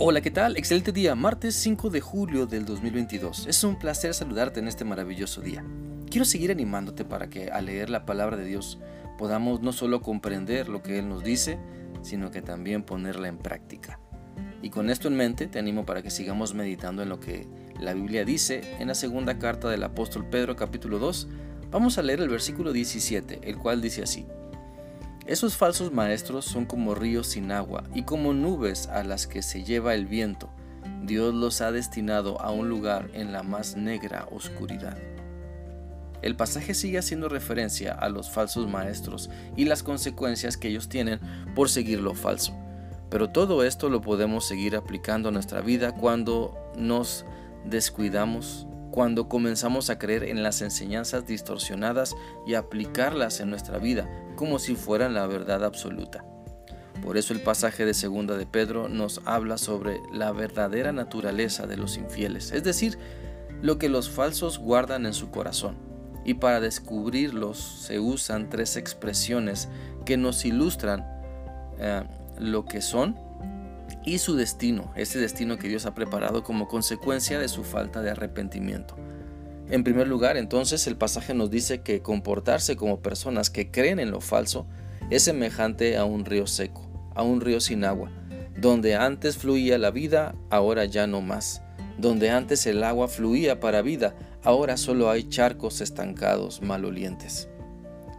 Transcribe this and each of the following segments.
Hola, ¿qué tal? Excelente día, martes 5 de julio del 2022. Es un placer saludarte en este maravilloso día. Quiero seguir animándote para que al leer la palabra de Dios podamos no solo comprender lo que Él nos dice, sino que también ponerla en práctica. Y con esto en mente te animo para que sigamos meditando en lo que la Biblia dice en la segunda carta del apóstol Pedro capítulo 2. Vamos a leer el versículo 17, el cual dice así. Esos falsos maestros son como ríos sin agua y como nubes a las que se lleva el viento. Dios los ha destinado a un lugar en la más negra oscuridad. El pasaje sigue haciendo referencia a los falsos maestros y las consecuencias que ellos tienen por seguir lo falso. Pero todo esto lo podemos seguir aplicando a nuestra vida cuando nos descuidamos cuando comenzamos a creer en las enseñanzas distorsionadas y aplicarlas en nuestra vida como si fueran la verdad absoluta. Por eso el pasaje de segunda de Pedro nos habla sobre la verdadera naturaleza de los infieles, es decir, lo que los falsos guardan en su corazón. Y para descubrirlos se usan tres expresiones que nos ilustran eh, lo que son y su destino, ese destino que Dios ha preparado como consecuencia de su falta de arrepentimiento. En primer lugar, entonces, el pasaje nos dice que comportarse como personas que creen en lo falso es semejante a un río seco, a un río sin agua, donde antes fluía la vida, ahora ya no más, donde antes el agua fluía para vida, ahora solo hay charcos estancados malolientes.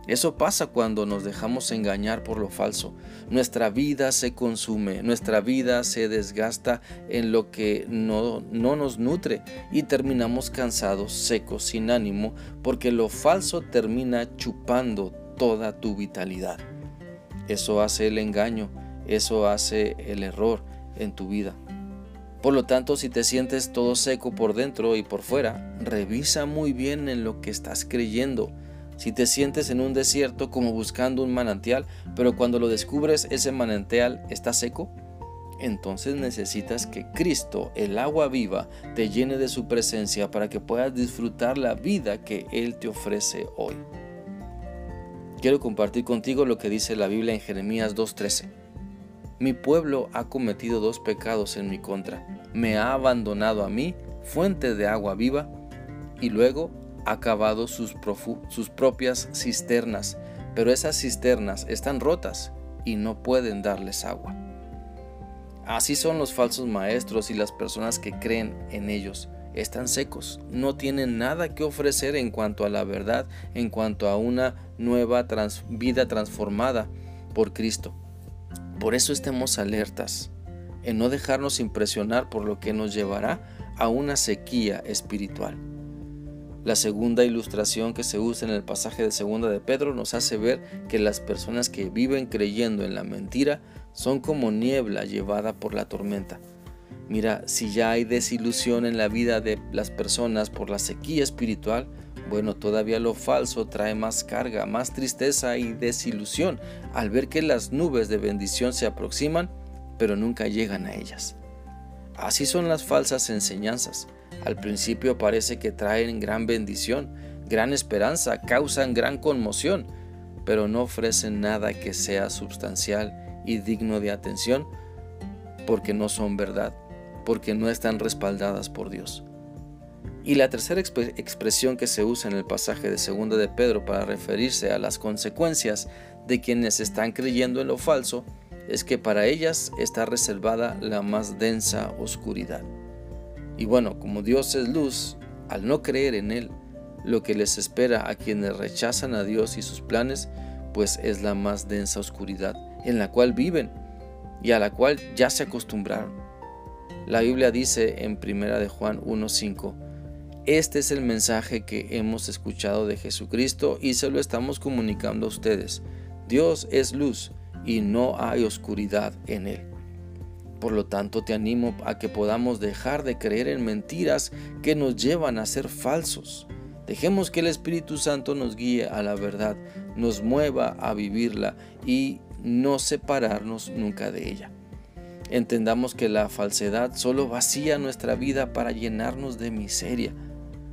Eso pasa cuando nos dejamos engañar por lo falso. Nuestra vida se consume, nuestra vida se desgasta en lo que no, no, nos nutre y terminamos cansados, secos, sin ánimo, porque lo falso termina chupando toda tu vitalidad. Eso hace el engaño, eso hace el error en tu vida. Por lo tanto, si te sientes todo seco por dentro y por fuera, revisa muy bien en lo que estás creyendo si te sientes en un desierto como buscando un manantial, pero cuando lo descubres ese manantial está seco, entonces necesitas que Cristo, el agua viva, te llene de su presencia para que puedas disfrutar la vida que Él te ofrece hoy. Quiero compartir contigo lo que dice la Biblia en Jeremías 2.13. Mi pueblo ha cometido dos pecados en mi contra. Me ha abandonado a mí, fuente de agua viva, y luego sus, sus propias cisternas, pero esas cisternas están rotas y no pueden darles agua. Así son los falsos maestros y las personas que creen en ellos. Están secos, no tienen nada que ofrecer en cuanto a la verdad, en cuanto a una nueva vida transformada por Cristo. Por eso estemos alertas en no dejarnos impresionar por lo que nos llevará a una sequía espiritual. La segunda ilustración que se usa en el pasaje de segunda de Pedro nos hace ver que las personas que viven creyendo en la mentira son como niebla llevada por la tormenta. Mira, si ya hay desilusión en la vida de las personas por la sequía espiritual, bueno, todavía lo falso trae más carga, más tristeza y desilusión al ver que las nubes de bendición se aproximan, pero nunca llegan a ellas. Así son las falsas enseñanzas. Al principio parece que traen gran bendición, gran esperanza, causan gran conmoción, pero no ofrecen nada que sea sustancial y digno de atención porque no son verdad, porque no están respaldadas por Dios. Y la tercera expresión que se usa en el pasaje de 2 de Pedro para referirse a las consecuencias de quienes están creyendo en lo falso es que para ellas está reservada la más densa oscuridad. Y bueno, como Dios es luz, al no creer en Él, lo que les espera a quienes rechazan a Dios y sus planes, pues es la más densa oscuridad en la cual viven y a la cual ya se acostumbraron. La Biblia dice en 1 de Juan 1:5, este es el mensaje que hemos escuchado de Jesucristo y se lo estamos comunicando a ustedes. Dios es luz y no hay oscuridad en él. Por lo tanto, te animo a que podamos dejar de creer en mentiras que nos llevan a ser falsos. Dejemos que el Espíritu Santo nos guíe a la verdad, nos mueva a vivirla y no separarnos nunca de ella. Entendamos que la falsedad solo vacía nuestra vida para llenarnos de miseria.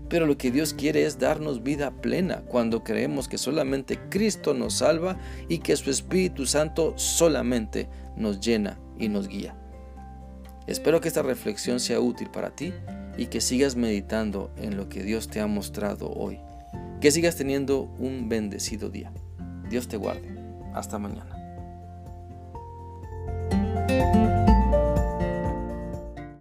Pero lo que Dios quiere es darnos vida plena cuando creemos que solamente Cristo nos salva y que su Espíritu Santo solamente nos llena y nos guía. Espero que esta reflexión sea útil para ti y que sigas meditando en lo que Dios te ha mostrado hoy. Que sigas teniendo un bendecido día. Dios te guarde. Hasta mañana.